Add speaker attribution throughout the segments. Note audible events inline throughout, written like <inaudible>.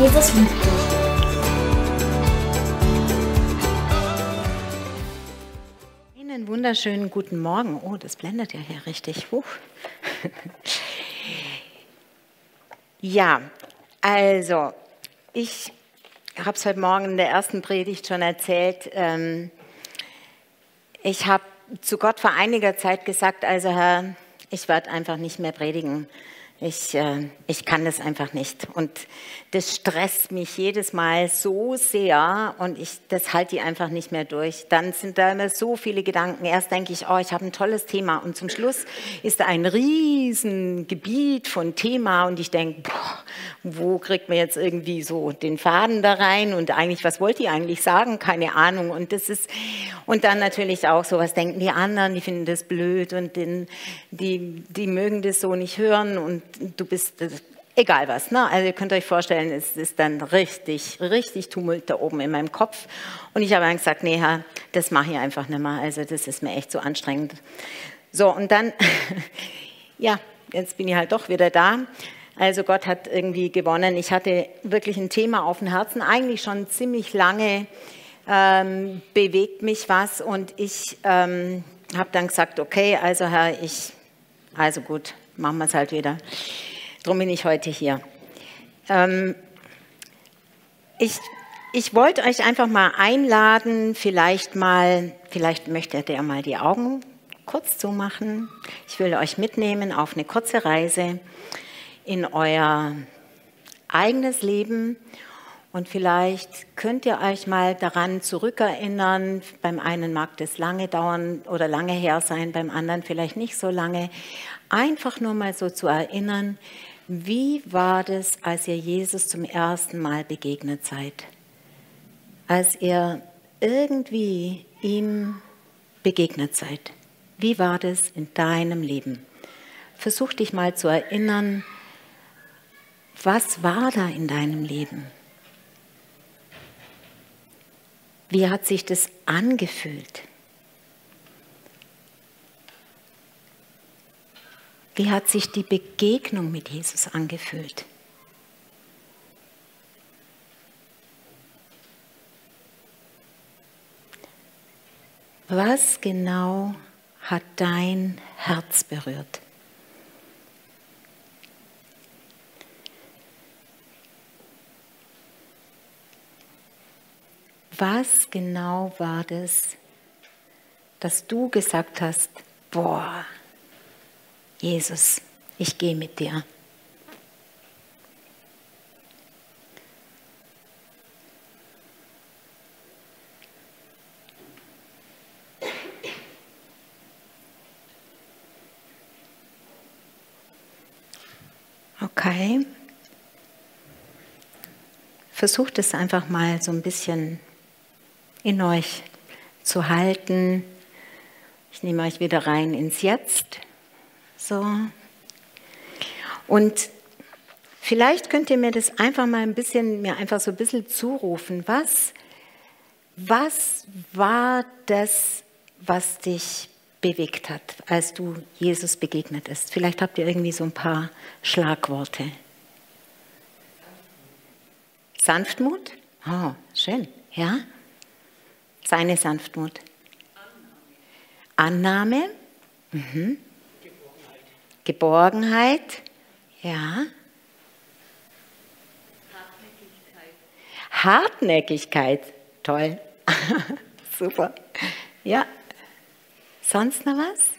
Speaker 1: Jesus liebt dich.
Speaker 2: Einen wunderschönen guten Morgen. Oh, das blendet ja hier richtig. Huch. <laughs> Ja, also ich habe es heute Morgen in der ersten Predigt schon erzählt. Ähm, ich habe zu Gott vor einiger Zeit gesagt, also Herr, ich werde einfach nicht mehr predigen. Ich, äh, ich kann das einfach nicht. Und das stresst mich jedes Mal so sehr und ich, das halte ich einfach nicht mehr durch. Dann sind da immer so viele Gedanken. Erst denke ich, oh, ich habe ein tolles Thema und zum Schluss ist da ein Riesengebiet von Thema und ich denke, boah, wo kriegt man jetzt irgendwie so den Faden da rein und eigentlich, was wollte ich eigentlich sagen? Keine Ahnung. Und das ist, und dann natürlich auch so, was denken die anderen? Die finden das blöd und den, die, die mögen das so nicht hören und du bist, egal was. Ne? Also ihr könnt euch vorstellen, es ist dann richtig, richtig Tumult da oben in meinem Kopf. Und ich habe dann gesagt, nee, Herr, das mache ich einfach nicht mehr. Also das ist mir echt so anstrengend. So, und dann, <laughs> ja, jetzt bin ich halt doch wieder da. Also Gott hat irgendwie gewonnen. Ich hatte wirklich ein Thema auf dem Herzen, eigentlich schon ziemlich lange ähm, bewegt mich was und ich ähm, habe dann gesagt, okay, also Herr, ich, also gut, machen wir es halt wieder. Darum bin ich heute hier. Ähm, ich, ich wollte euch einfach mal einladen, vielleicht mal, vielleicht möchtet ihr mal die Augen kurz zumachen. Ich will euch mitnehmen auf eine kurze Reise in euer eigenes Leben und vielleicht könnt ihr euch mal daran zurückerinnern, beim einen mag das lange dauern oder lange her sein, beim anderen vielleicht nicht so lange, einfach nur mal so zu erinnern, wie war das, als ihr Jesus zum ersten Mal begegnet seid? Als ihr irgendwie ihm begegnet seid. Wie war das in deinem Leben? Versuch dich mal zu erinnern, was war da in deinem Leben? Wie hat sich das angefühlt? Wie hat sich die Begegnung mit Jesus angefühlt? Was genau hat dein Herz berührt? Was genau war das, dass du gesagt hast, boah, Jesus, ich gehe mit dir. Okay. Versucht es einfach mal so ein bisschen in euch zu halten. Ich nehme euch wieder rein ins Jetzt. So. Und vielleicht könnt ihr mir das einfach mal ein bisschen, mir einfach so ein bisschen zurufen. Was, was war das, was dich bewegt hat, als du Jesus begegnet bist? Vielleicht habt ihr irgendwie so ein paar Schlagworte. Sanftmut? Oh, schön. Ja? Seine Sanftmut. Annahme. Mhm. Geborgenheit. Geborgenheit. Ja. Hartnäckigkeit. Hartnäckigkeit. Toll. <laughs> Super. Ja. Sonst noch was?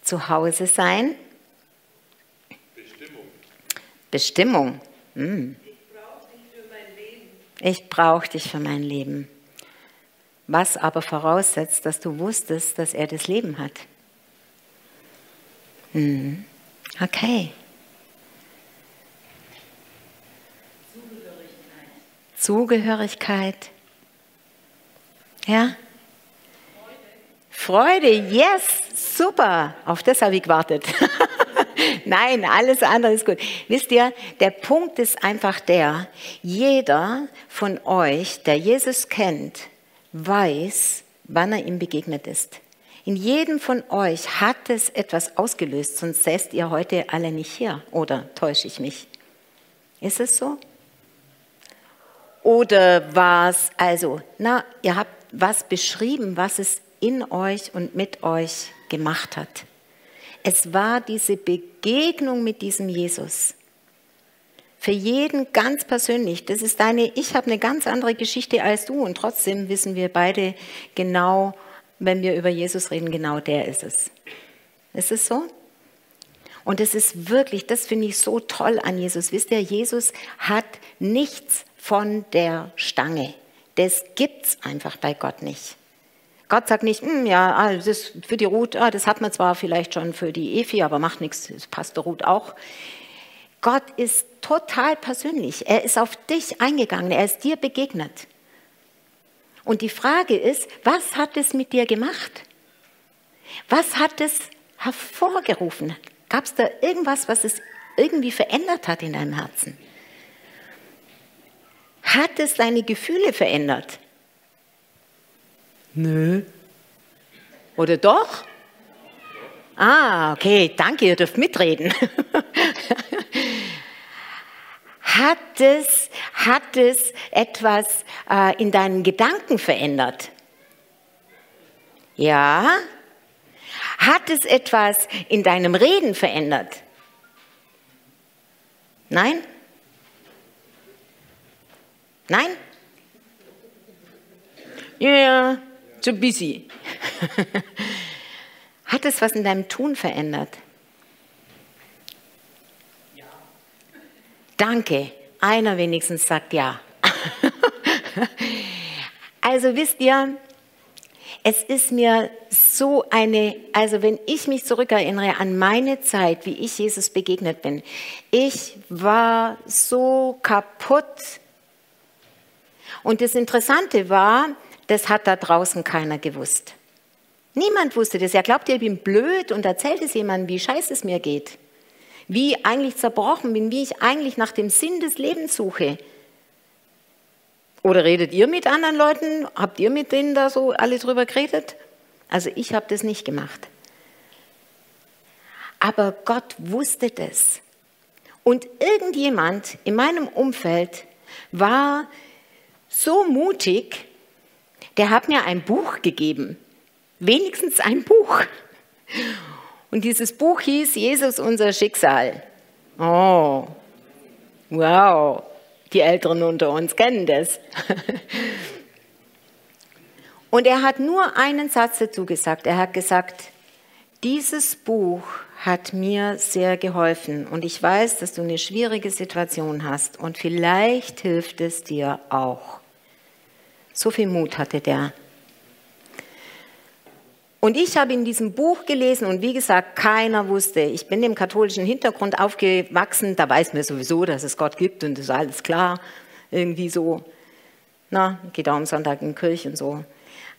Speaker 2: Zu Hause sein. Bestimmung. Bestimmung. Hm. Ich brauche dich für mein Leben. Was aber voraussetzt, dass du wusstest, dass er das Leben hat. Hm. Okay. Zugehörigkeit. Zugehörigkeit. Ja? Freude. Freude, yes, super. Auf das habe ich gewartet. <laughs> Nein, alles andere ist gut. Wisst ihr, der Punkt ist einfach der, jeder von euch, der Jesus kennt, weiß, wann er ihm begegnet ist. In jedem von euch hat es etwas ausgelöst, sonst säßt ihr heute alle nicht hier. Oder täusche ich mich? Ist es so? Oder war es also, na, ihr habt was beschrieben, was es in euch und mit euch gemacht hat. Es war diese Begegnung mit diesem Jesus. Für jeden ganz persönlich. Das ist deine, ich habe eine ganz andere Geschichte als du und trotzdem wissen wir beide genau, wenn wir über Jesus reden, genau der ist es. Ist es so? Und es ist wirklich, das finde ich so toll an Jesus. Wisst ihr, Jesus hat nichts von der Stange. Das gibt es einfach bei Gott nicht. Gott sagt nicht, hm, ja, ah, das ist für die Ruth, ah, das hat man zwar vielleicht schon für die Efi, aber macht nichts, das passt der Ruth auch. Gott ist total persönlich. Er ist auf dich eingegangen, er ist dir begegnet. Und die Frage ist, was hat es mit dir gemacht? Was hat es hervorgerufen? Gab es da irgendwas, was es irgendwie verändert hat in deinem Herzen? Hat es deine Gefühle verändert? Nö. Oder doch? Ah, okay, danke, ihr dürft mitreden. <laughs> hat, es, hat es etwas äh, in deinen Gedanken verändert? Ja. Hat es etwas in deinem Reden verändert? Nein? Nein? Ja, yeah, too busy. <laughs> Hat es was in deinem Tun verändert? Ja. Danke. Einer wenigstens sagt ja. <laughs> also wisst ihr, es ist mir so eine, also wenn ich mich zurückerinnere an meine Zeit, wie ich Jesus begegnet bin, ich war so kaputt und das Interessante war, das hat da draußen keiner gewusst. Niemand wusste das. Er glaubt, ich bin blöd und erzählt es jemandem, wie scheiße es mir geht. Wie ich eigentlich zerbrochen bin, wie ich eigentlich nach dem Sinn des Lebens suche. Oder redet ihr mit anderen Leuten? Habt ihr mit denen da so alle drüber geredet? Also ich habe das nicht gemacht. Aber Gott wusste das. Und irgendjemand in meinem Umfeld war so mutig, der hat mir ein Buch gegeben. Wenigstens ein Buch. Und dieses Buch hieß Jesus unser Schicksal. Oh, wow, die Älteren unter uns kennen das. <laughs> Und er hat nur einen Satz dazu gesagt. Er hat gesagt, dieses Buch hat mir sehr geholfen und ich weiß, dass du eine schwierige Situation hast und vielleicht hilft es dir auch. So viel Mut hatte der. Und ich habe in diesem Buch gelesen und wie gesagt, keiner wusste, ich bin im katholischen Hintergrund aufgewachsen, da weiß man sowieso, dass es Gott gibt und ist alles klar, irgendwie so. Na, geht auch am Sonntag in die Kirche und so.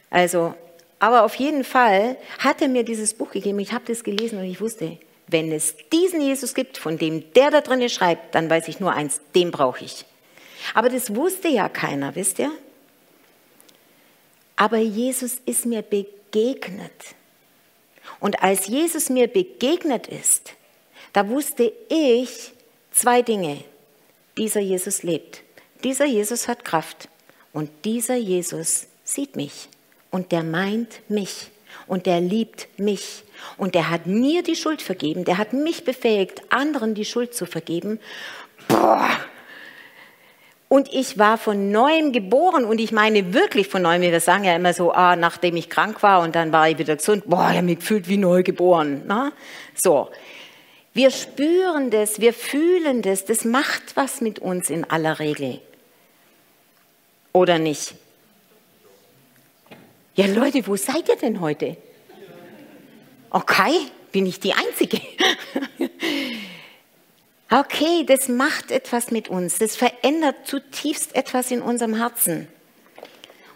Speaker 2: Also, aber auf jeden Fall hat er mir dieses Buch gegeben, ich habe das gelesen und ich wusste, wenn es diesen Jesus gibt, von dem der da drin schreibt, dann weiß ich nur eins, den brauche ich. Aber das wusste ja keiner, wisst ihr? Aber Jesus ist mir begegnet. Und als Jesus mir begegnet ist, da wusste ich zwei Dinge. Dieser Jesus lebt. Dieser Jesus hat Kraft. Und dieser Jesus sieht mich. Und der meint mich. Und der liebt mich. Und der hat mir die Schuld vergeben. Der hat mich befähigt, anderen die Schuld zu vergeben. Boah, und ich war von neuem geboren und ich meine wirklich von neuem. Wir sagen ja immer so, ah, nachdem ich krank war und dann war ich wieder gesund, boah, ich habe mich gefühlt wie neu geboren. Na? So. Wir spüren das, wir fühlen das, das macht was mit uns in aller Regel. Oder nicht? Ja, Leute, wo seid ihr denn heute? Okay, bin ich die Einzige? <laughs> Okay, das macht etwas mit uns. Das verändert zutiefst etwas in unserem Herzen.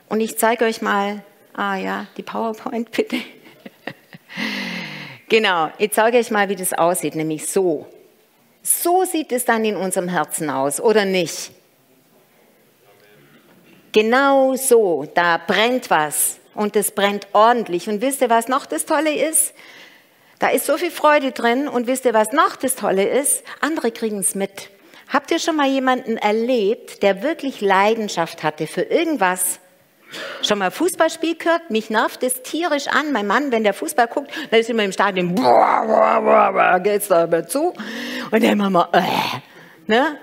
Speaker 2: Und ich zeige euch mal, ah ja, die PowerPoint <laughs> bitte. genau, ich zeige euch mal, wie das aussieht, nämlich so. So sieht es dann in unserem Herzen aus, oder nicht? Genau so, da brennt was und es brennt ordentlich. Und wisst ihr, was noch das Tolle ist? Da ist so viel Freude drin und wisst ihr, was noch das Tolle ist? Andere kriegen es mit. Habt ihr schon mal jemanden erlebt, der wirklich Leidenschaft hatte für irgendwas? Schon mal Fußballspiel gehört? Mich nervt es tierisch an. Mein Mann, wenn der Fußball guckt, dann ist immer im Stadion, boah, boah, boah, boah, geht's da immer zu. Und dann machen wir, äh, ne?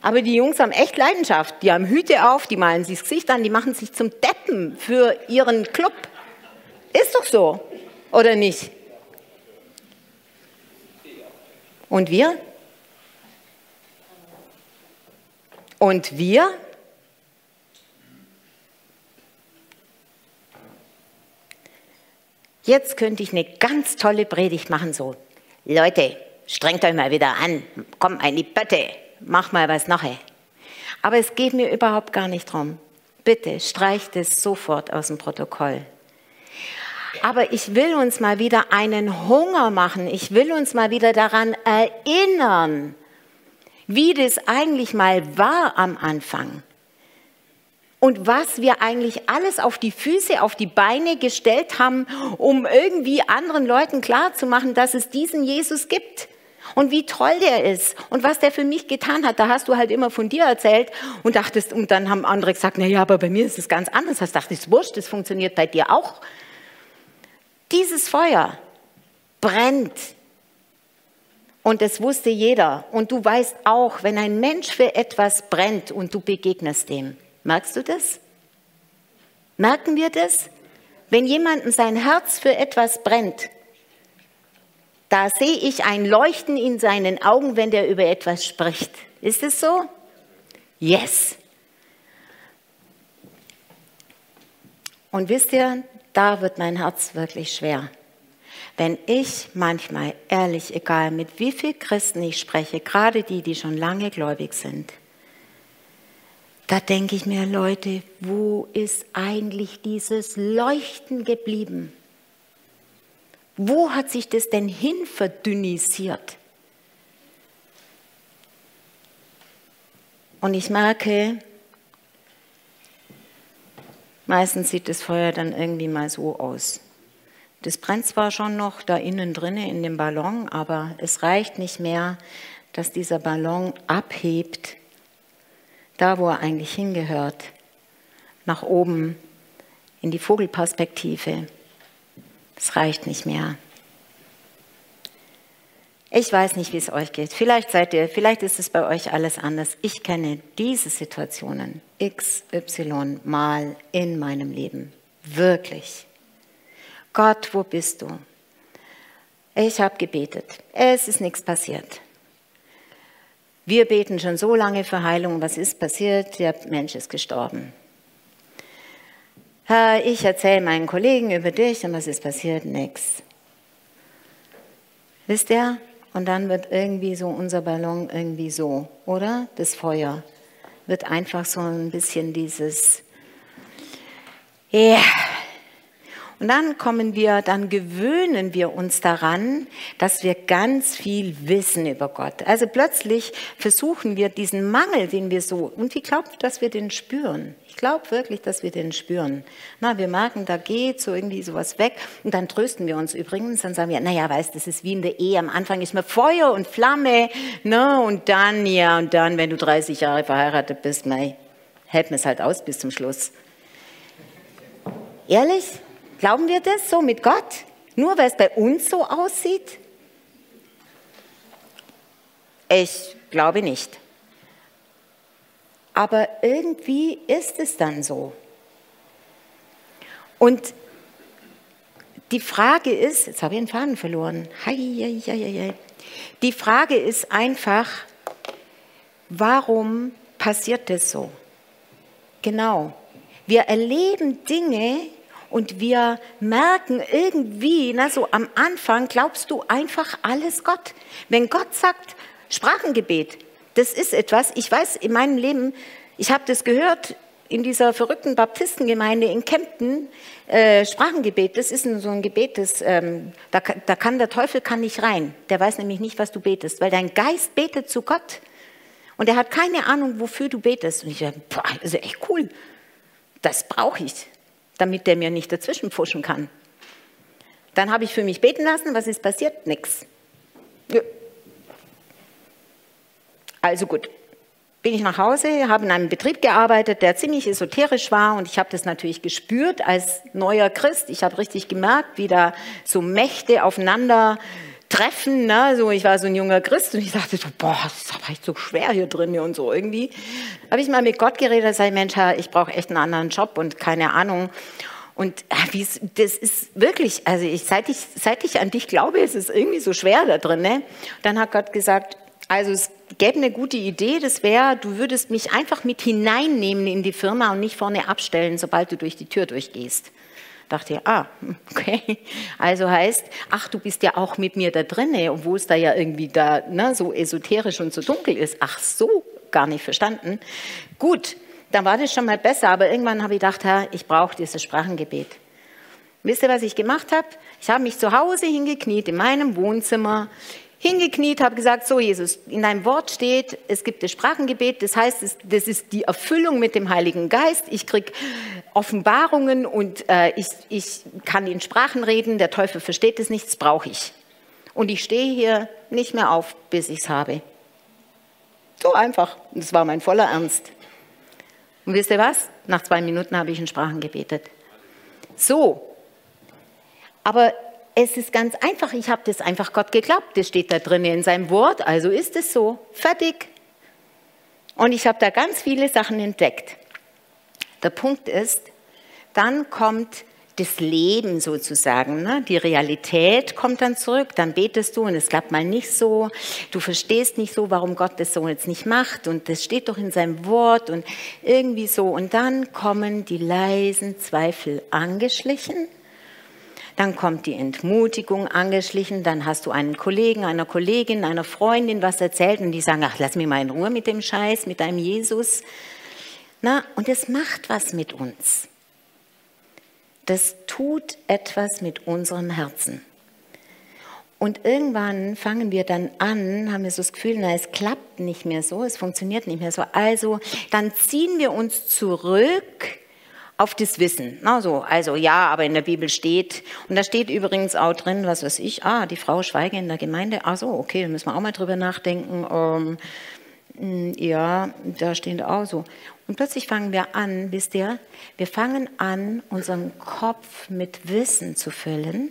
Speaker 2: Aber die Jungs haben echt Leidenschaft. Die haben Hüte auf, die malen sich das Gesicht an, die machen sich zum Deppen für ihren Club. Ist doch so, oder nicht? Und wir? Und wir? Jetzt könnte ich eine ganz tolle Predigt machen, so. Leute, strengt euch mal wieder an. Komm, eine Bötte. Mach mal was nachher. Aber es geht mir überhaupt gar nicht drum. Bitte streicht es sofort aus dem Protokoll. Aber ich will uns mal wieder einen Hunger machen. Ich will uns mal wieder daran erinnern, wie das eigentlich mal war am Anfang. Und was wir eigentlich alles auf die Füße, auf die Beine gestellt haben, um irgendwie anderen Leuten klarzumachen, dass es diesen Jesus gibt. Und wie toll der ist und was der für mich getan hat, da hast du halt immer von dir erzählt und dachtest, und dann haben andere gesagt, na ja, aber bei mir ist es ganz anders. Hast dachte, ist wurscht, das funktioniert bei dir auch. Dieses Feuer brennt. Und das wusste jeder. Und du weißt auch, wenn ein Mensch für etwas brennt und du begegnest dem, merkst du das? Merken wir das? Wenn jemandem sein Herz für etwas brennt, da sehe ich ein Leuchten in seinen Augen, wenn der über etwas spricht. Ist es so? Yes. Und wisst ihr, da wird mein Herz wirklich schwer. Wenn ich manchmal, ehrlich, egal mit wie vielen Christen ich spreche, gerade die, die schon lange gläubig sind, da denke ich mir, Leute, wo ist eigentlich dieses Leuchten geblieben? Wo hat sich das denn hin verdünnisiert? Und ich merke, Meistens sieht das Feuer dann irgendwie mal so aus. Das brennt zwar schon noch da innen drinne in dem Ballon, aber es reicht nicht mehr, dass dieser Ballon abhebt, da wo er eigentlich hingehört, nach oben in die Vogelperspektive. Es reicht nicht mehr. Ich weiß nicht, wie es euch geht. Vielleicht seid ihr, vielleicht ist es bei euch alles anders. Ich kenne diese Situationen x, y mal in meinem Leben. Wirklich. Gott, wo bist du? Ich habe gebetet. Es ist nichts passiert. Wir beten schon so lange für Heilung. Was ist passiert? Der Mensch ist gestorben. Ich erzähle meinen Kollegen über dich und was ist passiert? Nix. Wisst ihr? Und dann wird irgendwie so unser Ballon irgendwie so, oder? Das Feuer wird einfach so ein bisschen dieses, ja, yeah, und dann kommen wir, dann gewöhnen wir uns daran, dass wir ganz viel wissen über Gott. Also plötzlich versuchen wir diesen Mangel, den wir so, und ich glaube, dass wir den spüren. Ich glaube wirklich, dass wir den spüren. Na, wir merken, da geht so irgendwie sowas weg und dann trösten wir uns übrigens, dann sagen wir, naja, weißt, das ist wie in der Ehe. Am Anfang ist man Feuer und Flamme, ne, und dann, ja, und dann, wenn du 30 Jahre verheiratet bist, mei, hält man es halt aus bis zum Schluss. Ehrlich? Glauben wir das so mit Gott? Nur weil es bei uns so aussieht? Ich glaube nicht. Aber irgendwie ist es dann so. Und die Frage ist, jetzt habe ich den Faden verloren. Die Frage ist einfach, warum passiert das so? Genau. Wir erleben Dinge, und wir merken irgendwie, na, so am Anfang glaubst du einfach alles Gott. Wenn Gott sagt, Sprachengebet, das ist etwas, ich weiß in meinem Leben, ich habe das gehört in dieser verrückten Baptistengemeinde in Kempten, äh, Sprachengebet, das ist so ein Gebet, das, ähm, da, da kann der Teufel kann nicht rein. Der weiß nämlich nicht, was du betest, weil dein Geist betet zu Gott. Und er hat keine Ahnung, wofür du betest. Und ich dachte, boah, das ist echt cool. Das brauche ich damit der mir nicht dazwischen pfuschen kann. Dann habe ich für mich beten lassen. Was ist passiert? Nix. Ja. Also gut, bin ich nach Hause, habe in einem Betrieb gearbeitet, der ziemlich esoterisch war und ich habe das natürlich gespürt als neuer Christ. Ich habe richtig gemerkt, wie da so Mächte aufeinander treffen. Ne? So, ich war so ein junger Christ und ich dachte so, boah, das ist aber echt so schwer hier drin und so irgendwie. Habe ich mal mit Gott geredet gesagt, Mensch, ich brauche echt einen anderen Job und keine Ahnung. Und äh, das ist wirklich, also ich, seit, ich, seit ich an dich glaube, ist es irgendwie so schwer da drin. Ne? Dann hat Gott gesagt, also es gäbe eine gute Idee, das wäre, du würdest mich einfach mit hineinnehmen in die Firma und nicht vorne abstellen, sobald du durch die Tür durchgehst. Dachte ich, ah, <laughs> okay. Also heißt, ach, du bist ja auch mit mir da drinne, obwohl es da ja irgendwie da ne, so esoterisch und so dunkel ist. Ach so, gar nicht verstanden. Gut, dann war das schon mal besser, aber irgendwann habe ich gedacht, Herr, ich brauche dieses Sprachengebet. Wisst ihr, was ich gemacht habe? Ich habe mich zu Hause hingekniet in meinem Wohnzimmer, hingekniet, habe gesagt, so Jesus, in deinem Wort steht, es gibt das Sprachengebet, das heißt, das ist die Erfüllung mit dem Heiligen Geist. Ich kriege Offenbarungen und äh, ich, ich kann in Sprachen reden, der Teufel versteht es nicht, das brauche ich. Und ich stehe hier nicht mehr auf, bis ich es habe. So einfach. Das war mein voller Ernst. Und wisst ihr was? Nach zwei Minuten habe ich in Sprachen gebetet. So. Aber es ist ganz einfach. Ich habe das einfach Gott geglaubt. Das steht da drin in seinem Wort. Also ist es so. Fertig. Und ich habe da ganz viele Sachen entdeckt. Der Punkt ist, dann kommt das Leben sozusagen. Ne? Die Realität kommt dann zurück, dann betest du und es klappt mal nicht so. Du verstehst nicht so, warum Gott das so jetzt nicht macht und das steht doch in seinem Wort und irgendwie so. Und dann kommen die leisen Zweifel angeschlichen. Dann kommt die Entmutigung angeschlichen, dann hast du einen Kollegen, einer Kollegin, einer Freundin was erzählt und die sagen, ach, lass mich mal in Ruhe mit dem Scheiß, mit deinem Jesus. Na, und es macht was mit uns das tut etwas mit unserem Herzen. Und irgendwann fangen wir dann an, haben wir so das Gefühl, na, es klappt nicht mehr so, es funktioniert nicht mehr so. Also dann ziehen wir uns zurück auf das Wissen. Also, also ja, aber in der Bibel steht, und da steht übrigens auch drin, was weiß ich, ah, die Frau Schweige in der Gemeinde, ach so, okay, da müssen wir auch mal drüber nachdenken. Ähm, hm, ja, da stehen auch so. Und plötzlich fangen wir an, wisst ihr, wir fangen an, unseren Kopf mit Wissen zu füllen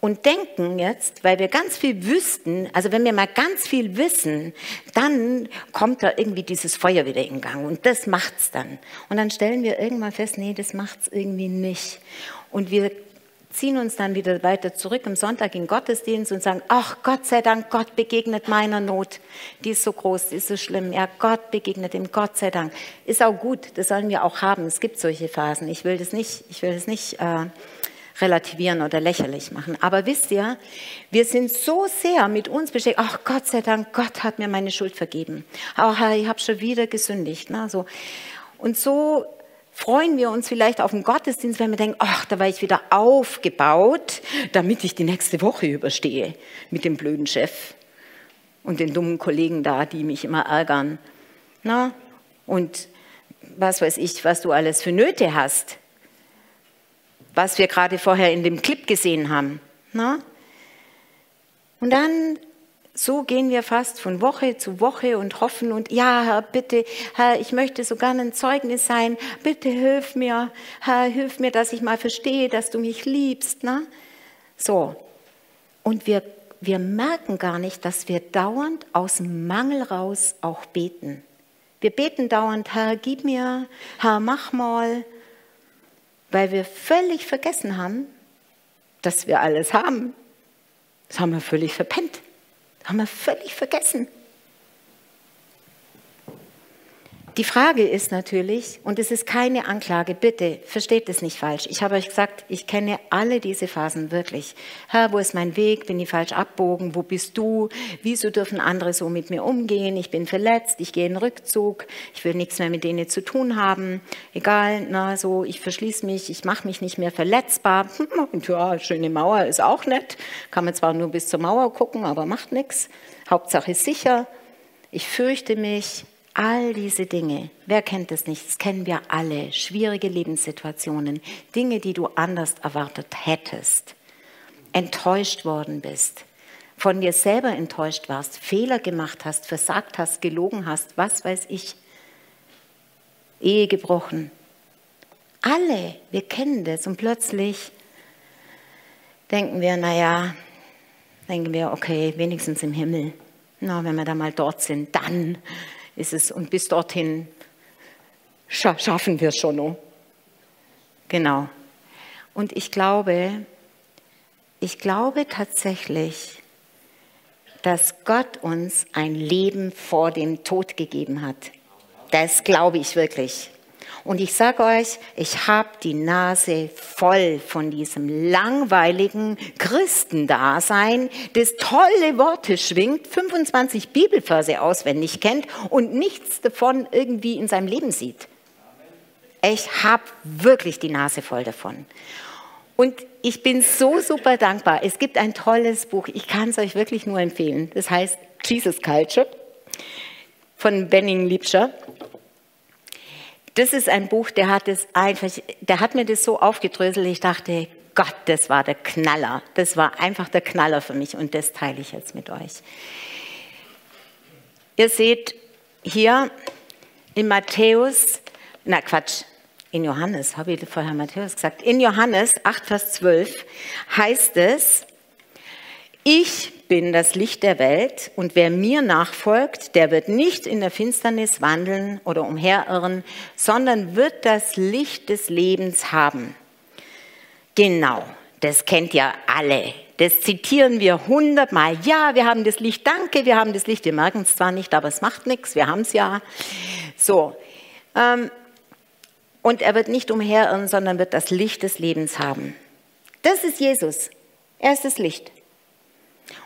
Speaker 2: und denken jetzt, weil wir ganz viel wüssten, also wenn wir mal ganz viel wissen, dann kommt da irgendwie dieses Feuer wieder in Gang und das macht's dann. Und dann stellen wir irgendwann fest, nee, das macht's irgendwie nicht. Und wir ziehen uns dann wieder weiter zurück am Sonntag in Gottesdienst und sagen, ach Gott sei Dank, Gott begegnet meiner Not. Die ist so groß, die ist so schlimm. Ja, Gott begegnet ihm, Gott sei Dank. Ist auch gut, das sollen wir auch haben. Es gibt solche Phasen. Ich will das nicht, ich will das nicht äh, relativieren oder lächerlich machen. Aber wisst ihr, wir sind so sehr mit uns beschäftigt. Ach Gott sei Dank, Gott hat mir meine Schuld vergeben. Ach, ich habe schon wieder gesündigt. Ne? So. Und so freuen wir uns vielleicht auf den Gottesdienst, wenn wir denken, ach, da war ich wieder aufgebaut, damit ich die nächste Woche überstehe mit dem blöden Chef und den dummen Kollegen da, die mich immer ärgern. Na? Und was weiß ich, was du alles für Nöte hast, was wir gerade vorher in dem Clip gesehen haben. Na? Und dann so gehen wir fast von Woche zu Woche und hoffen und ja, Herr, bitte, Herr, ich möchte so gerne ein Zeugnis sein. Bitte hilf mir, Herr, hilf mir, dass ich mal verstehe, dass du mich liebst. Ne? So. Und wir, wir merken gar nicht, dass wir dauernd aus dem Mangel raus auch beten. Wir beten dauernd, Herr, gib mir, Herr, mach mal, weil wir völlig vergessen haben, dass wir alles haben. Das haben wir völlig verpennt. Haben wir völlig vergessen. Die Frage ist natürlich, und es ist keine Anklage, bitte versteht es nicht falsch. Ich habe euch gesagt, ich kenne alle diese Phasen wirklich. Herr, wo ist mein Weg? Bin ich falsch abbogen? Wo bist du? Wieso dürfen andere so mit mir umgehen? Ich bin verletzt, ich gehe in Rückzug, ich will nichts mehr mit denen zu tun haben. Egal, na so, ich verschließe mich, ich mache mich nicht mehr verletzbar. <laughs> Und ja, schöne Mauer ist auch nett. Kann man zwar nur bis zur Mauer gucken, aber macht nichts. Hauptsache ist sicher. Ich fürchte mich, All diese Dinge, wer kennt es nicht? Das kennen wir alle. Schwierige Lebenssituationen, Dinge, die du anders erwartet hättest, enttäuscht worden bist, von dir selber enttäuscht warst, Fehler gemacht hast, versagt hast, gelogen hast, was weiß ich, Ehe gebrochen. Alle, wir kennen das und plötzlich denken wir, naja, denken wir, okay, wenigstens im Himmel. Na, wenn wir da mal dort sind, dann ist es, und bis dorthin scha schaffen wir es schon noch. Genau. Und ich glaube, ich glaube tatsächlich, dass Gott uns ein Leben vor dem Tod gegeben hat. Das glaube ich wirklich. Und ich sage euch, ich habe die Nase voll von diesem langweiligen Christendasein, das tolle Worte schwingt, 25 Bibelverse auswendig kennt und nichts davon irgendwie in seinem Leben sieht. Ich habe wirklich die Nase voll davon. Und ich bin so super dankbar. Es gibt ein tolles Buch, ich kann es euch wirklich nur empfehlen. Das heißt Jesus Culture von Benning Liebscher. Das ist ein Buch, der hat, es einfach, der hat mir das so aufgedröselt, ich dachte, Gott, das war der Knaller. Das war einfach der Knaller für mich und das teile ich jetzt mit euch. Ihr seht hier in Matthäus, na Quatsch, in Johannes, habe ich vorher Matthäus gesagt, in Johannes 8, Vers 12 heißt es, ich bin das Licht der Welt und wer mir nachfolgt, der wird nicht in der Finsternis wandeln oder umherirren, sondern wird das Licht des Lebens haben. Genau, das kennt ja alle. Das zitieren wir hundertmal. Ja, wir haben das Licht, danke, wir haben das Licht. Wir merken es zwar nicht, aber es macht nichts, wir haben es ja. So, ähm, und er wird nicht umherirren, sondern wird das Licht des Lebens haben. Das ist Jesus. Er ist das Licht.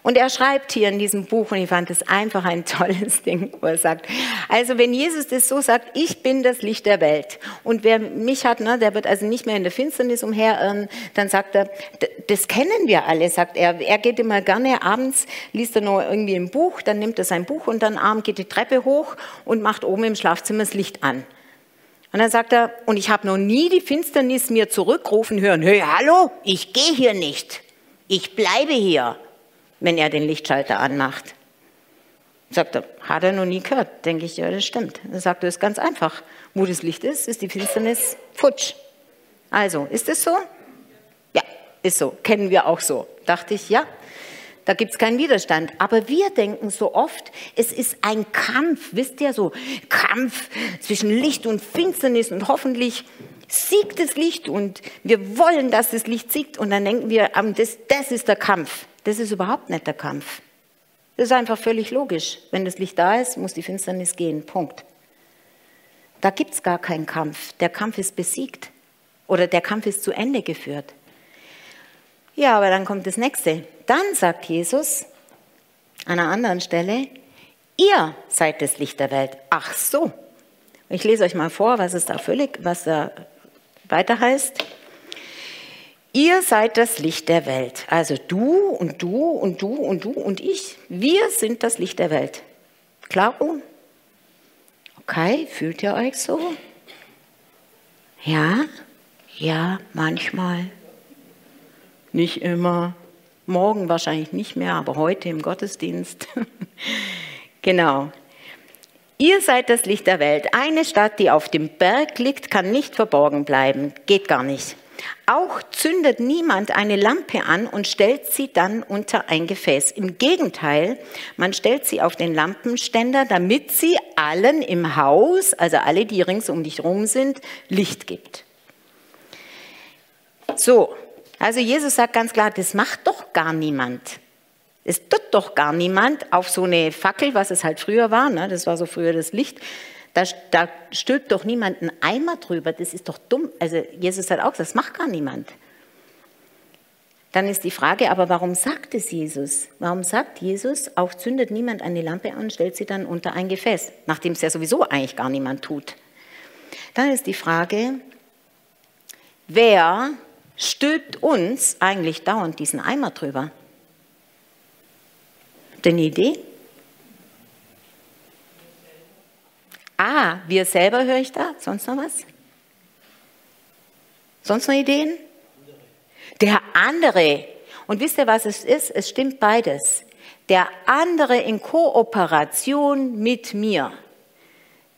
Speaker 2: Und er schreibt hier in diesem Buch, und ich fand es einfach ein <laughs> tolles Ding, wo er sagt, also wenn Jesus das so sagt, ich bin das Licht der Welt. Und wer mich hat, ne, der wird also nicht mehr in der Finsternis umherirren, dann sagt er, das kennen wir alle, sagt er. Er geht immer gerne abends, liest er noch irgendwie ein Buch, dann nimmt er sein Buch und dann abends geht die Treppe hoch und macht oben im Schlafzimmer das Licht an. Und dann sagt er, und ich habe noch nie die Finsternis mir zurückrufen hören, hey, hallo, ich gehe hier nicht, ich bleibe hier, wenn er den Lichtschalter anmacht. Sagt er, hat er noch nie gehört. Denke ich, ja, das stimmt. Dann sagt er, es ist ganz einfach. Wo das Licht ist, ist die Finsternis futsch. Also, ist es so? Ja, ist so. Kennen wir auch so. Dachte ich, ja, da gibt es keinen Widerstand. Aber wir denken so oft, es ist ein Kampf, wisst ihr so, Kampf zwischen Licht und Finsternis und hoffentlich siegt das Licht und wir wollen, dass das Licht siegt und dann denken wir, das, das ist der Kampf. Das ist überhaupt nicht der Kampf. Das ist einfach völlig logisch. Wenn das Licht da ist, muss die Finsternis gehen. Punkt. Da gibt es gar keinen Kampf. Der Kampf ist besiegt oder der Kampf ist zu Ende geführt. Ja, aber dann kommt das nächste. Dann sagt Jesus an einer anderen Stelle, ihr seid das Licht der Welt. Ach so. Ich lese euch mal vor, was es da völlig, was da weiter heißt. Ihr seid das Licht der Welt. Also du und du und du und du und ich. Wir sind das Licht der Welt. Klaro? Okay, fühlt ihr euch so? Ja? Ja, manchmal. Nicht immer. Morgen wahrscheinlich nicht mehr, aber heute im Gottesdienst. <laughs> genau. Ihr seid das Licht der Welt. Eine Stadt, die auf dem Berg liegt, kann nicht verborgen bleiben. Geht gar nicht. Auch zündet niemand eine Lampe an und stellt sie dann unter ein Gefäß. Im Gegenteil, man stellt sie auf den Lampenständer, damit sie allen im Haus, also alle, die rings um dich rum sind, Licht gibt. So, also Jesus sagt ganz klar, das macht doch gar niemand. Es tut doch gar niemand auf so eine Fackel, was es halt früher war, ne? das war so früher das Licht, da, da stülpt doch niemand einen Eimer drüber, das ist doch dumm. Also Jesus hat auch gesagt, das macht gar niemand. Dann ist die Frage, aber warum sagt es Jesus? Warum sagt Jesus, auch zündet niemand eine Lampe an, stellt sie dann unter ein Gefäß, nachdem es ja sowieso eigentlich gar niemand tut? Dann ist die Frage, wer stülpt uns eigentlich dauernd diesen Eimer drüber? Habt ihr eine Idee? Ah, wir selber höre ich da. Sonst noch was? Sonst noch Ideen? Der andere. Und wisst ihr, was es ist? Es stimmt beides. der andere in Kooperation mit mir,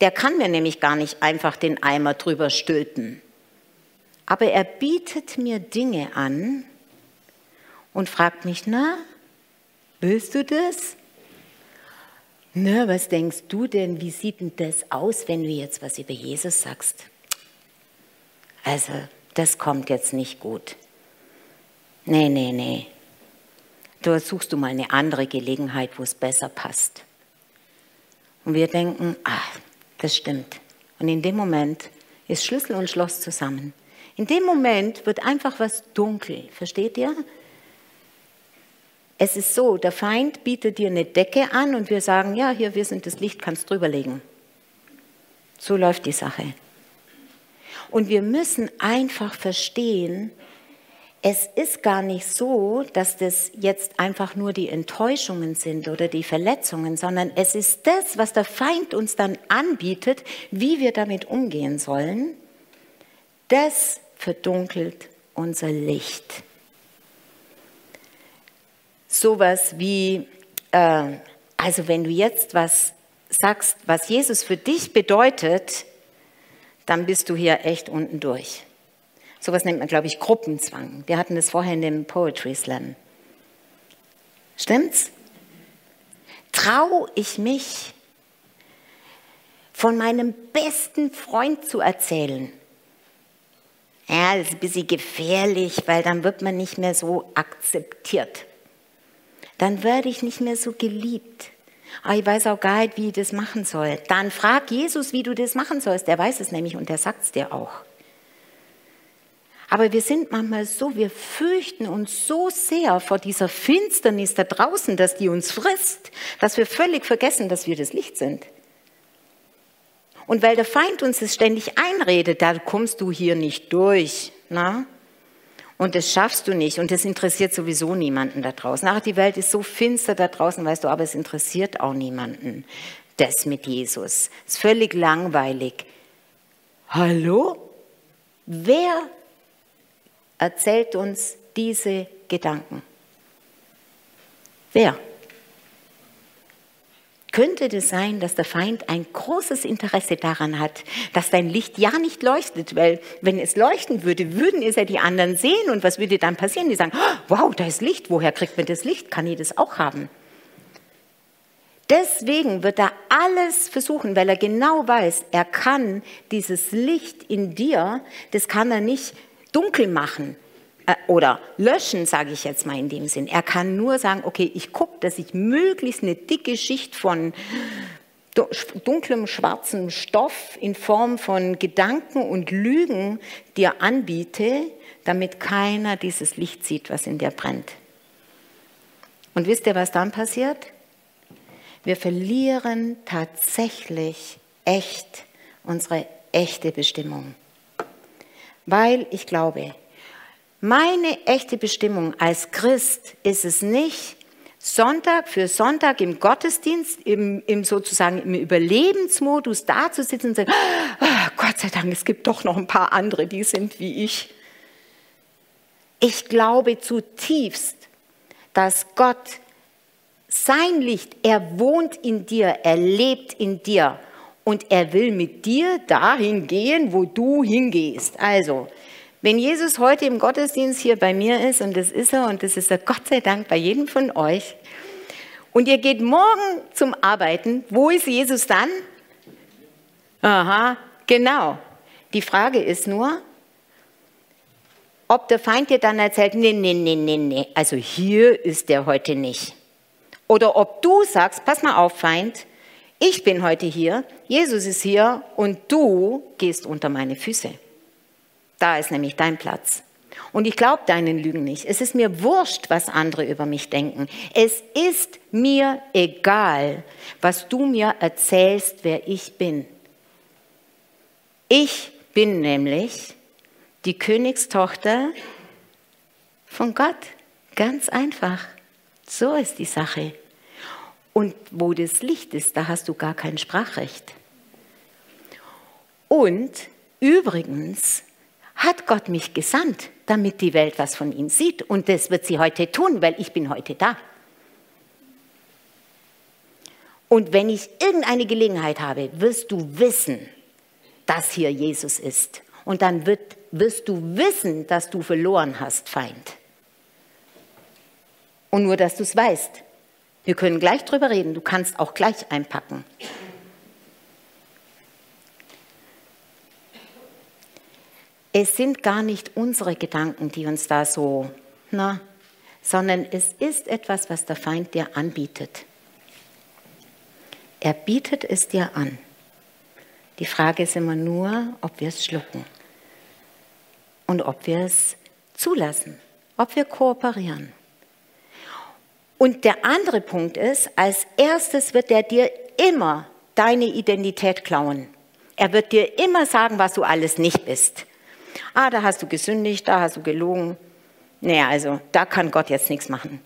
Speaker 2: der kann mir nämlich gar nicht einfach den Eimer drüber stülpen. Aber er bietet mir Dinge an und fragt mich, na, willst du das? Na, was denkst du denn, wie sieht denn das aus, wenn du jetzt was über Jesus sagst? Also, das kommt jetzt nicht gut. Nee, nee, nee. Du suchst du mal eine andere Gelegenheit, wo es besser passt. Und wir denken, ah, das stimmt. Und in dem Moment ist Schlüssel und Schloss zusammen. In dem Moment wird einfach was dunkel. Versteht ihr? Es ist so, der Feind bietet dir eine Decke an und wir sagen, ja, hier, wir sind das Licht, kannst drüber legen. So läuft die Sache. Und wir müssen einfach verstehen, es ist gar nicht so, dass das jetzt einfach nur die Enttäuschungen sind oder die Verletzungen, sondern es ist das, was der Feind uns dann anbietet, wie wir damit umgehen sollen. Das verdunkelt unser Licht. Sowas wie, äh, also wenn du jetzt was sagst, was Jesus für dich bedeutet, dann bist du hier echt unten durch. Sowas nennt man, glaube ich, Gruppenzwang. Wir hatten das vorher in dem Poetry Slam. Stimmt's? Trau ich mich, von meinem besten Freund zu erzählen? Ja, das ist ein bisschen gefährlich, weil dann wird man nicht mehr so akzeptiert. Dann werde ich nicht mehr so geliebt. Ah, ich weiß auch gar nicht, wie ich das machen soll. Dann frag Jesus, wie du das machen sollst. Der weiß es nämlich und der sagt es dir auch. Aber wir sind manchmal so, wir fürchten uns so sehr vor dieser Finsternis da draußen, dass die uns frisst, dass wir völlig vergessen, dass wir das Licht sind. Und weil der Feind uns das ständig einredet, da kommst du hier nicht durch. Na? Und das schaffst du nicht. Und das interessiert sowieso niemanden da draußen. Ach, die Welt ist so finster da draußen, weißt du, aber es interessiert auch niemanden. Das mit Jesus. Ist völlig langweilig. Hallo? Wer erzählt uns diese Gedanken? Wer? Könnte es sein, dass der Feind ein großes Interesse daran hat, dass dein Licht ja nicht leuchtet? Weil wenn es leuchten würde, würden es ja die anderen sehen und was würde dann passieren? Die sagen, oh, wow, da ist Licht, woher kriegt man das Licht? Kann ich das auch haben? Deswegen wird er alles versuchen, weil er genau weiß, er kann dieses Licht in dir, das kann er nicht dunkel machen äh, oder löschen, sage ich jetzt mal in dem Sinn. Er kann nur sagen, okay, ich gucke, dass ich möglichst eine dicke Schicht von dunklem schwarzem Stoff in Form von Gedanken und Lügen dir anbiete, damit keiner dieses Licht sieht, was in dir brennt. Und wisst ihr, was dann passiert? Wir verlieren tatsächlich echt unsere echte Bestimmung. Weil ich glaube, meine echte Bestimmung als Christ ist es nicht, Sonntag für Sonntag im Gottesdienst, im, im sozusagen im Überlebensmodus sitzen und zu sagen, oh, Gott sei Dank, es gibt doch noch ein paar andere, die sind wie ich. Ich glaube zutiefst, dass Gott sein Licht, er wohnt in dir, er lebt in dir und er will mit dir dahin gehen, wo du hingehst. Also, wenn Jesus heute im Gottesdienst hier bei mir ist, und das ist er, und das ist er Gott sei Dank bei jedem von euch, und ihr geht morgen zum Arbeiten, wo ist Jesus dann? Aha, genau. Die Frage ist nur, ob der Feind dir dann erzählt, nee, nee, nee, nee, nee, also hier ist der heute nicht. Oder ob du sagst, pass mal auf, Feind, ich bin heute hier, Jesus ist hier und du gehst unter meine Füße. Da ist nämlich dein Platz. Und ich glaube deinen Lügen nicht. Es ist mir wurscht, was andere über mich denken. Es ist mir egal, was du mir erzählst, wer ich bin. Ich bin nämlich die Königstochter von Gott. Ganz einfach. So ist die Sache. Und wo das Licht ist, da hast du gar kein Sprachrecht. Und übrigens, hat Gott mich gesandt, damit die Welt was von ihm sieht. Und das wird sie heute tun, weil ich bin heute da. Und wenn ich irgendeine Gelegenheit habe, wirst du wissen, dass hier Jesus ist. Und dann wird, wirst du wissen, dass du verloren hast, Feind. Und nur, dass du es weißt. Wir können gleich drüber reden. Du kannst auch gleich einpacken. Es sind gar nicht unsere Gedanken, die uns da so, na, sondern es ist etwas, was der Feind dir anbietet. Er bietet es dir an. Die Frage ist immer nur, ob wir es schlucken und ob wir es zulassen, ob wir kooperieren. Und der andere Punkt ist, als erstes wird er dir immer deine Identität klauen. Er wird dir immer sagen, was du alles nicht bist. Ah, da hast du gesündigt, da hast du gelogen. Naja, also da kann Gott jetzt nichts machen.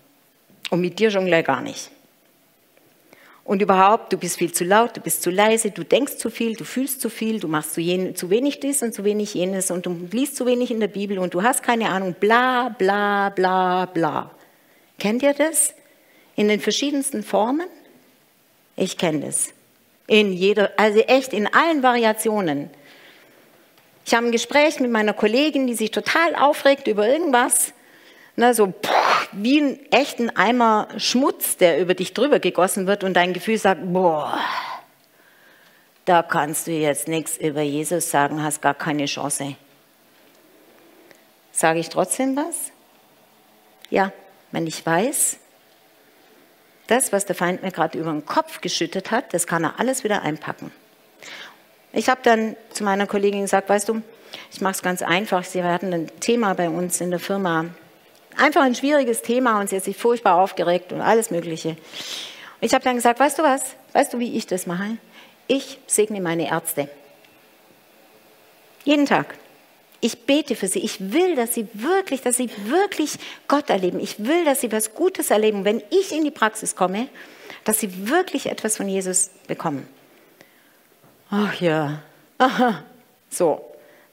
Speaker 2: Und mit dir schon gleich gar nicht. Und überhaupt, du bist viel zu laut, du bist zu leise, du denkst zu viel, du fühlst zu viel, du machst zu, jen, zu wenig dies und zu wenig jenes und du liest zu wenig in der Bibel und du hast keine Ahnung, bla, bla, bla, bla. Kennt ihr das? In den verschiedensten Formen? Ich kenne das. In jeder, also echt in allen Variationen. Ich habe ein Gespräch mit meiner Kollegin, die sich total aufregt über irgendwas. Ne, so pff, wie ein echten Eimer Schmutz, der über dich drüber gegossen wird und dein Gefühl sagt, boah, da kannst du jetzt nichts über Jesus sagen, hast gar keine Chance. Sage ich trotzdem was? Ja, wenn ich weiß, das, was der Feind mir gerade über den Kopf geschüttet hat, das kann er alles wieder einpacken. Ich habe dann zu meiner Kollegin gesagt, weißt du, ich mache es ganz einfach. Sie hatten ein Thema bei uns in der Firma, einfach ein schwieriges Thema und sie hat sich furchtbar aufgeregt und alles Mögliche. Und ich habe dann gesagt, weißt du was? Weißt du, wie ich das mache? Ich segne meine Ärzte. Jeden Tag. Ich bete für sie. Ich will, dass sie wirklich, dass sie wirklich Gott erleben. Ich will, dass sie was Gutes erleben. Wenn ich in die Praxis komme, dass sie wirklich etwas von Jesus bekommen. Ach ja, aha, so.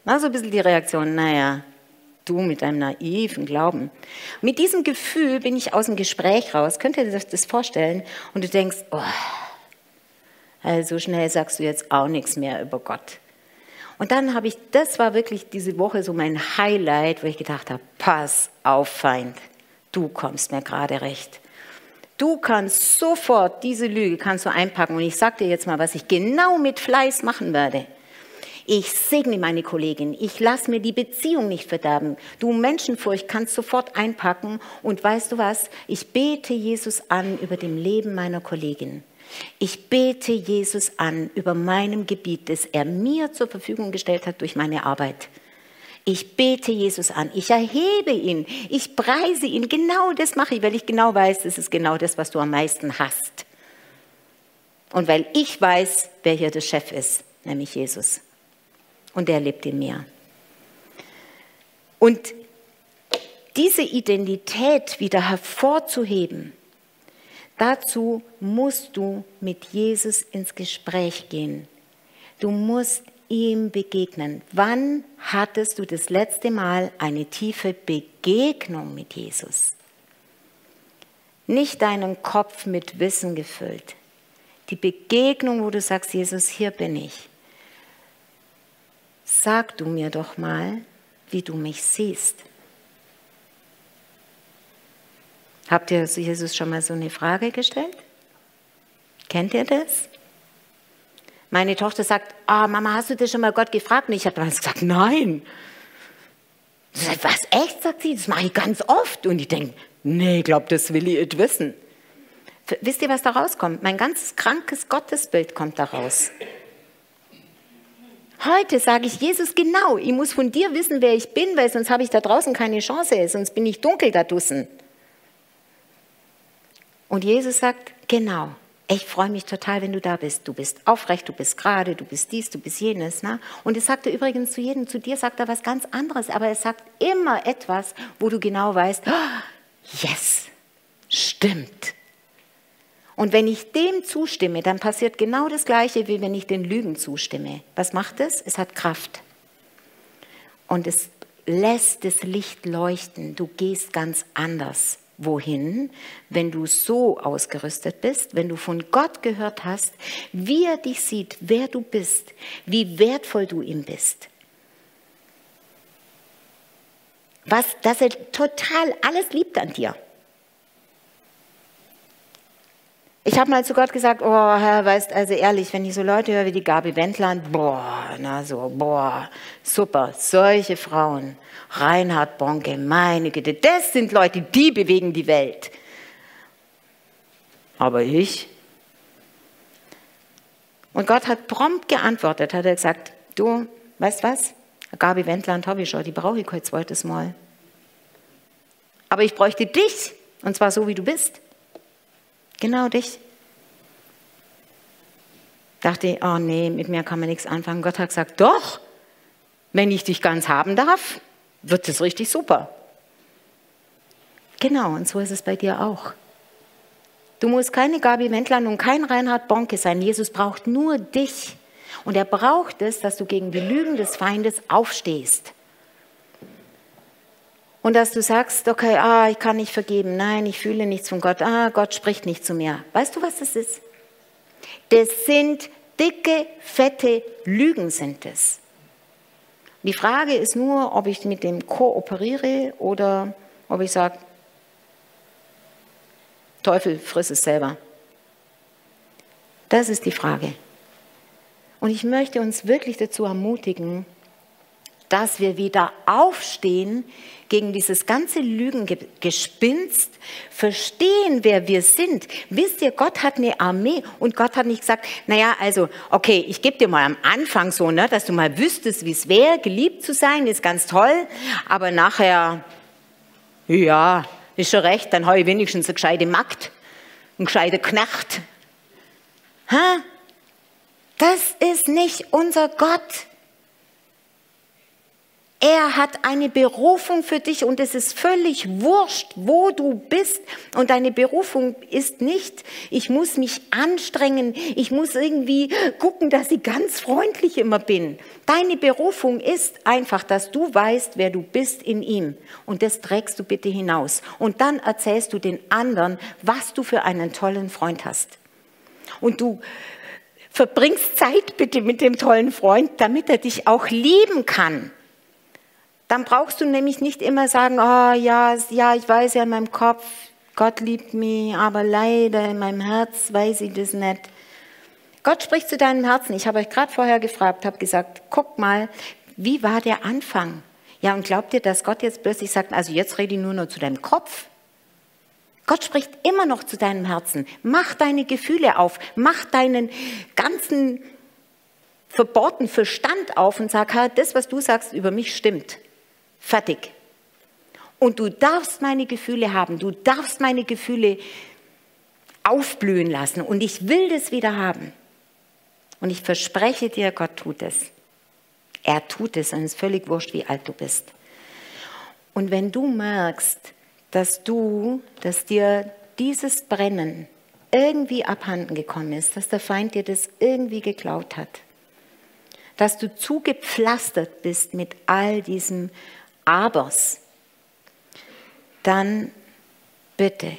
Speaker 2: Na, so ein bisschen die Reaktion, naja, du mit deinem naiven Glauben. Mit diesem Gefühl bin ich aus dem Gespräch raus. Könnt ihr euch das vorstellen? Und du denkst, oh, also so schnell sagst du jetzt auch nichts mehr über Gott. Und dann habe ich, das war wirklich diese Woche so mein Highlight, wo ich gedacht habe, pass auf, Feind, du kommst mir gerade recht. Du kannst sofort diese Lüge kannst du einpacken und ich sage dir jetzt mal, was ich genau mit Fleiß machen werde. Ich segne meine Kollegin. Ich lasse mir die Beziehung nicht verderben. Du Menschenfurcht kannst sofort einpacken. Und weißt du was? Ich bete Jesus an über dem Leben meiner Kollegin. Ich bete Jesus an über meinem Gebiet, das er mir zur Verfügung gestellt hat durch meine Arbeit. Ich bete Jesus an, ich erhebe ihn, ich preise ihn. Genau das mache ich, weil ich genau weiß, das ist genau das, was du am meisten hast. Und weil ich weiß, wer hier der Chef ist, nämlich Jesus. Und er lebt in mir. Und diese Identität wieder hervorzuheben, dazu musst du mit Jesus ins Gespräch gehen. Du musst ihm begegnen. Wann hattest du das letzte Mal eine tiefe Begegnung mit Jesus? Nicht deinen Kopf mit Wissen gefüllt. Die Begegnung, wo du sagst, Jesus, hier bin ich. Sag du mir doch mal, wie du mich siehst. Habt ihr Jesus schon mal so eine Frage gestellt? Kennt ihr das? Meine Tochter sagt, ah, Mama, hast du das schon mal Gott gefragt? Und ich habe damals gesagt, nein. Sie sagt, was, echt? sagt sie, das mache ich ganz oft. Und ich denke, nee, ich glaube, das will ich nicht wissen. Wisst ihr, was da rauskommt? Mein ganz krankes Gottesbild kommt da raus. Heute sage ich Jesus genau, ich muss von dir wissen, wer ich bin, weil sonst habe ich da draußen keine Chance, sonst bin ich dunkel da draußen. Und Jesus sagt, genau, ich freue mich total, wenn du da bist. Du bist aufrecht, du bist gerade, du bist dies, du bist jenes. Ne? Und es sagt er übrigens zu jedem, zu dir sagt er was ganz anderes, aber er sagt immer etwas, wo du genau weißt, oh, <gasps> yes, stimmt. Und wenn ich dem zustimme, dann passiert genau das Gleiche, wie wenn ich den Lügen zustimme. Was macht es? Es hat Kraft. Und es lässt das Licht leuchten. Du gehst ganz anders wohin, wenn du so ausgerüstet bist, wenn du von Gott gehört hast, wie er dich sieht, wer du bist, wie wertvoll du ihm bist. Was, dass er total alles liebt an dir. Ich habe mal zu Gott gesagt, oh Herr, weißt also ehrlich, wenn ich so Leute höre wie die Gabi Wendland, boah, na so, boah, super, solche Frauen. Reinhard Bonke, meine Güte, das sind Leute, die bewegen die Welt. Aber ich? Und Gott hat prompt geantwortet, hat er gesagt, du, weißt was? Gabi Wendland habe ich schon, die brauche ich kein zweites Mal. Aber ich bräuchte dich, und zwar so, wie du bist. Genau dich. Dachte ich, oh nee, mit mir kann man nichts anfangen. Gott hat gesagt, doch, wenn ich dich ganz haben darf, wird es richtig super. Genau, und so ist es bei dir auch. Du musst keine Gabi Wendland und kein Reinhard Bonke sein. Jesus braucht nur dich. Und er braucht es, dass du gegen die Lügen des Feindes aufstehst. Und dass du sagst, okay, ah, ich kann nicht vergeben, nein, ich fühle nichts von Gott, ah, Gott spricht nicht zu mir. Weißt du, was das ist? Das sind dicke, fette Lügen sind es. Die Frage ist nur, ob ich mit dem kooperiere oder ob ich sage, Teufel, friss es selber. Das ist die Frage. Und ich möchte uns wirklich dazu ermutigen, dass wir wieder aufstehen gegen dieses ganze Lügengespinst, verstehen, wer wir sind. Wisst ihr, Gott hat eine Armee und Gott hat nicht gesagt, naja, also, okay, ich gebe dir mal am Anfang so, ne, dass du mal wüsstest, wie es wäre, geliebt zu sein, ist ganz toll, aber nachher, ja, ist schon recht, dann habe ich wenigstens eine gescheite Magd, einen gescheiten Knecht. Ha? Das ist nicht unser Gott. Er hat eine Berufung für dich und es ist völlig wurscht, wo du bist. Und deine Berufung ist nicht, ich muss mich anstrengen, ich muss irgendwie gucken, dass ich ganz freundlich immer bin. Deine Berufung ist einfach, dass du weißt, wer du bist in ihm. Und das trägst du bitte hinaus. Und dann erzählst du den anderen, was du für einen tollen Freund hast. Und du verbringst Zeit bitte mit dem tollen Freund, damit er dich auch lieben kann. Dann brauchst du nämlich nicht immer sagen, oh ja, ja, ich weiß ja in meinem Kopf, Gott liebt mich, aber leider in meinem Herz weiß ich das nicht. Gott spricht zu deinem Herzen. Ich habe euch gerade vorher gefragt, habe gesagt, guck mal, wie war der Anfang? Ja, und glaubt ihr, dass Gott jetzt plötzlich sagt, also jetzt rede ich nur noch zu deinem Kopf? Gott spricht immer noch zu deinem Herzen. Mach deine Gefühle auf, mach deinen ganzen verbohrten Verstand auf und sag, das, was du sagst über mich, stimmt. Fertig. Und du darfst meine Gefühle haben, du darfst meine Gefühle aufblühen lassen und ich will das wieder haben. Und ich verspreche dir, Gott tut es. Er tut es und es ist völlig wurscht, wie alt du bist. Und wenn du merkst, dass du, dass dir dieses Brennen irgendwie abhanden gekommen ist, dass der Feind dir das irgendwie geklaut hat, dass du zugepflastert bist mit all diesem Abers, dann bitte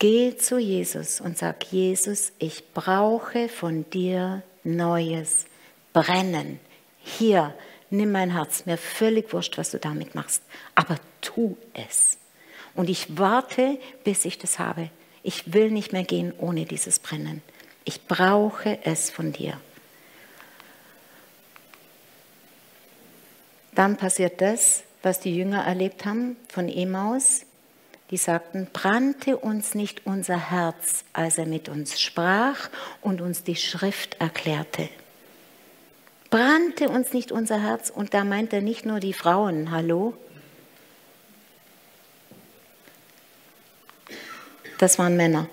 Speaker 2: geh zu Jesus und sag, Jesus, ich brauche von dir Neues, Brennen. Hier, nimm mein Herz, mir völlig wurscht, was du damit machst, aber tu es. Und ich warte, bis ich das habe. Ich will nicht mehr gehen ohne dieses Brennen. Ich brauche es von dir. Dann passiert das, was die Jünger erlebt haben von Emaus. Die sagten, brannte uns nicht unser Herz, als er mit uns sprach und uns die Schrift erklärte. Brannte uns nicht unser Herz? Und da meint er nicht nur die Frauen, hallo? Das waren Männer.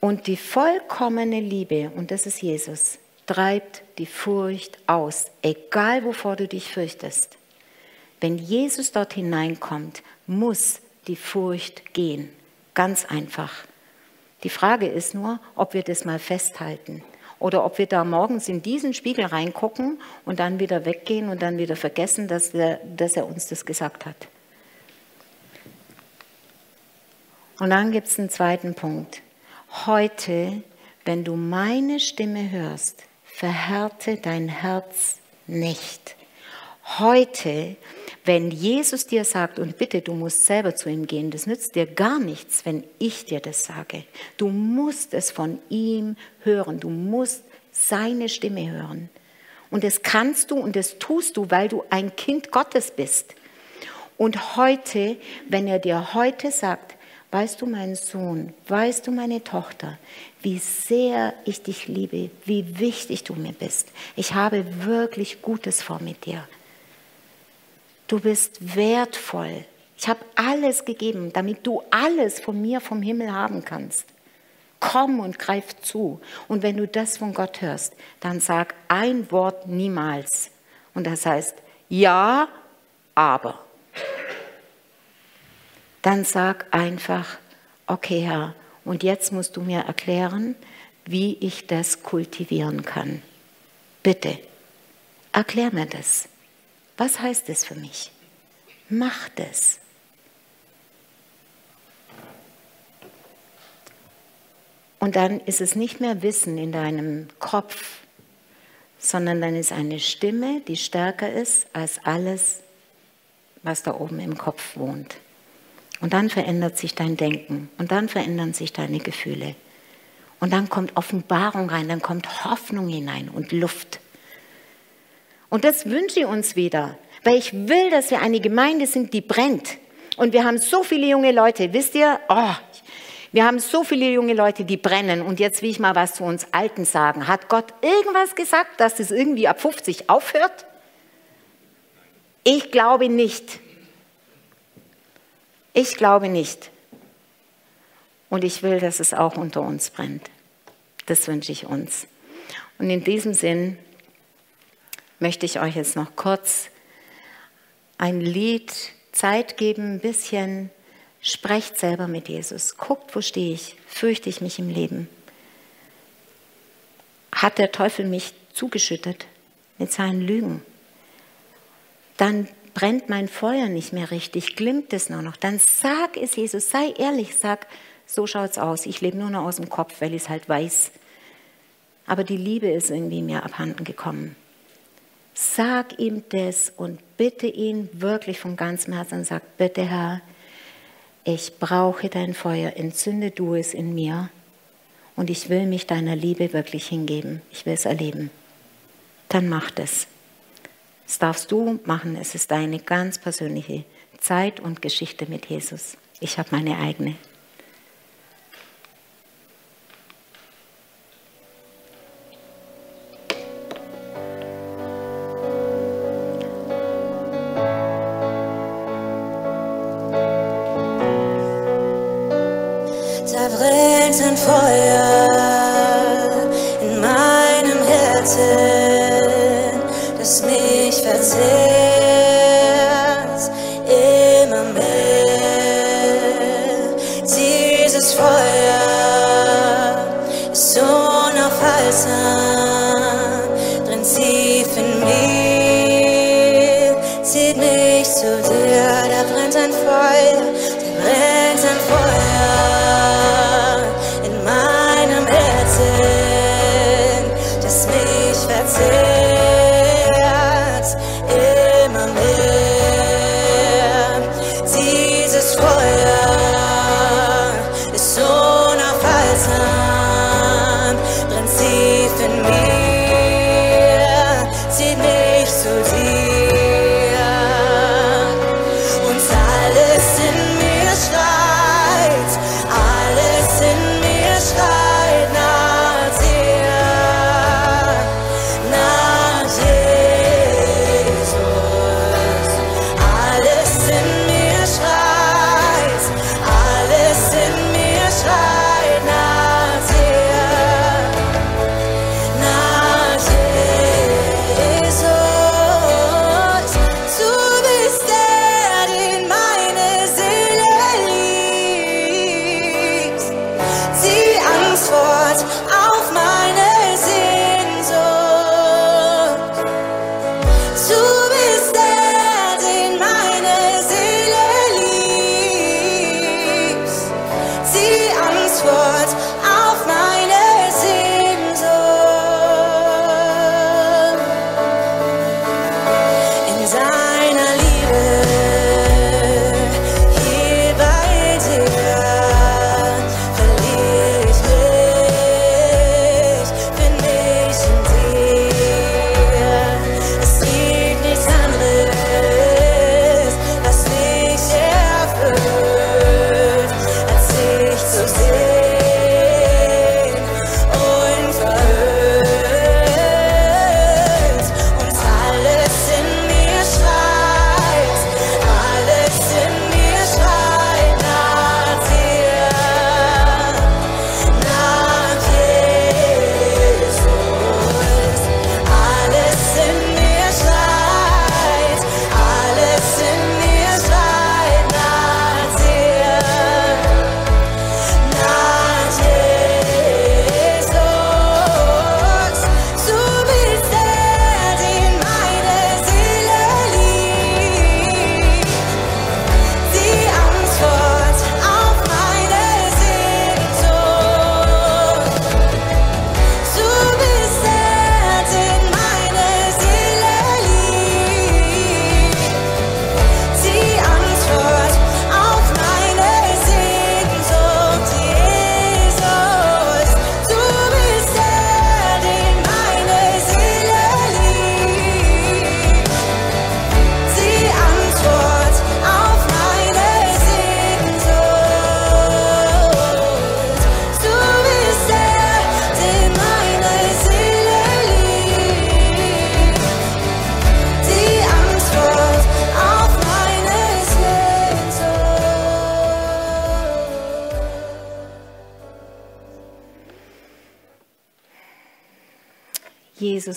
Speaker 2: Und die vollkommene Liebe, und das ist Jesus, treibt die Furcht aus, egal wovor du dich fürchtest. Wenn Jesus dort hineinkommt, muss die Furcht gehen. Ganz einfach. Die Frage ist nur, ob wir das mal festhalten, oder ob wir da morgens in diesen Spiegel reingucken und dann wieder weggehen und dann wieder vergessen, dass, der, dass er uns das gesagt hat. Und dann gibt es einen zweiten Punkt. Heute, wenn du meine Stimme hörst, verhärte dein Herz nicht. Heute, wenn Jesus dir sagt, und bitte, du musst selber zu ihm gehen, das nützt dir gar nichts, wenn ich dir das sage. Du musst es von ihm hören, du musst seine Stimme hören. Und das kannst du und das tust du, weil du ein Kind Gottes bist. Und heute, wenn er dir heute sagt, weißt du, mein Sohn, weißt du, meine Tochter, wie sehr ich dich liebe, wie wichtig du mir bist. Ich habe wirklich Gutes vor mit dir. Du bist wertvoll. Ich habe alles gegeben, damit du alles von mir vom Himmel haben kannst. Komm und greif zu. Und wenn du das von Gott hörst, dann sag ein Wort niemals. Und das heißt, ja, aber. Dann sag einfach, okay Herr, und jetzt musst du mir erklären, wie ich das kultivieren kann. Bitte, erklär mir das. Was heißt es für mich? Mach das. Und dann ist es nicht mehr Wissen in deinem Kopf, sondern dann ist eine Stimme, die stärker ist als alles, was da oben im Kopf wohnt. Und dann verändert sich dein Denken und dann verändern sich deine Gefühle. Und dann kommt Offenbarung rein, dann kommt Hoffnung hinein und Luft. Und das wünsche ich uns wieder, weil ich will, dass wir eine Gemeinde sind, die brennt. Und wir haben so viele junge Leute, wisst ihr, oh, wir haben so viele junge Leute, die brennen. Und jetzt will ich mal was zu uns Alten sagen. Hat Gott irgendwas gesagt, dass es irgendwie ab 50 aufhört? Ich glaube nicht. Ich glaube nicht. Und ich will, dass es auch unter uns brennt. Das wünsche ich uns. Und in diesem Sinn möchte ich euch jetzt noch kurz ein Lied Zeit geben, ein bisschen sprecht selber mit Jesus. Guckt, wo stehe ich? Fürchte ich mich im Leben? Hat der Teufel mich zugeschüttet mit seinen Lügen? Dann brennt mein Feuer nicht mehr richtig, glimmt es nur noch. Dann sag es Jesus, sei ehrlich, sag, so schaut's aus. Ich lebe nur noch aus dem Kopf, weil ich es halt weiß. Aber die Liebe ist irgendwie mir abhanden gekommen. Sag ihm das und bitte ihn wirklich von ganzem Herzen sag, bitte Herr, ich brauche dein Feuer, entzünde du es in mir und ich will mich deiner Liebe wirklich hingeben. Ich will es erleben. Dann mach das. Das darfst du machen. Es ist deine ganz persönliche Zeit und Geschichte mit Jesus. Ich habe meine eigene.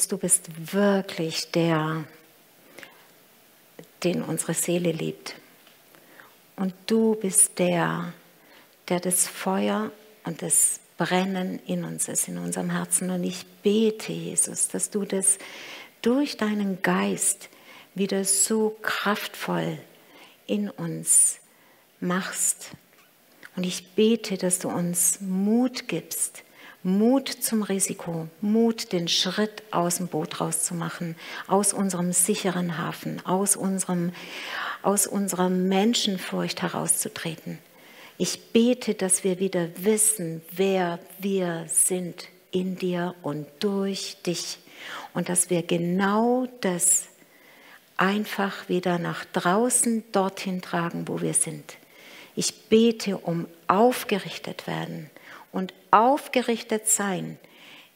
Speaker 2: Du bist wirklich der, den unsere Seele liebt. Und du bist der, der das Feuer und das Brennen in uns ist, in unserem Herzen. Und ich bete, Jesus, dass du das durch deinen Geist wieder so kraftvoll in uns machst. Und ich bete, dass du uns Mut gibst, Mut zum Risiko, Mut, den Schritt aus dem Boot rauszumachen, aus unserem sicheren Hafen, aus, unserem, aus unserer Menschenfurcht herauszutreten. Ich bete, dass wir wieder wissen, wer wir sind in dir und durch dich und dass wir genau das einfach wieder nach draußen dorthin tragen, wo wir sind. Ich bete um aufgerichtet werden und aufgerichtet sein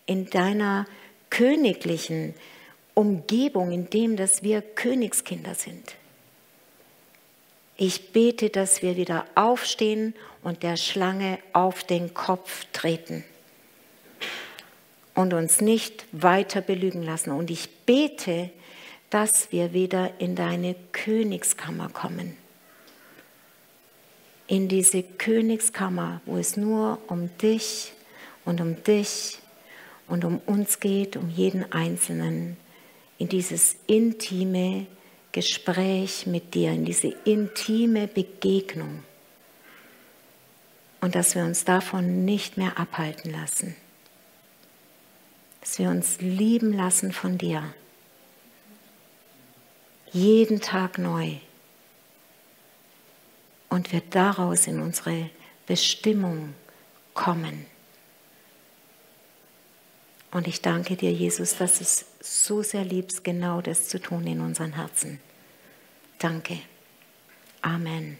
Speaker 2: in deiner königlichen Umgebung, in dem, dass wir Königskinder sind. Ich bete, dass wir wieder aufstehen und der Schlange auf den Kopf treten und uns nicht weiter belügen lassen. Und ich bete, dass wir wieder in deine Königskammer kommen. In diese Königskammer, wo es nur um dich und um dich und um uns geht, um jeden Einzelnen, in dieses intime Gespräch mit dir, in diese intime Begegnung. Und dass wir uns davon nicht mehr abhalten lassen. Dass wir uns lieben lassen von dir jeden Tag neu und wir daraus in unsere Bestimmung kommen. Und ich danke dir, Jesus, dass du es so sehr liebst, genau das zu tun in unseren Herzen. Danke. Amen.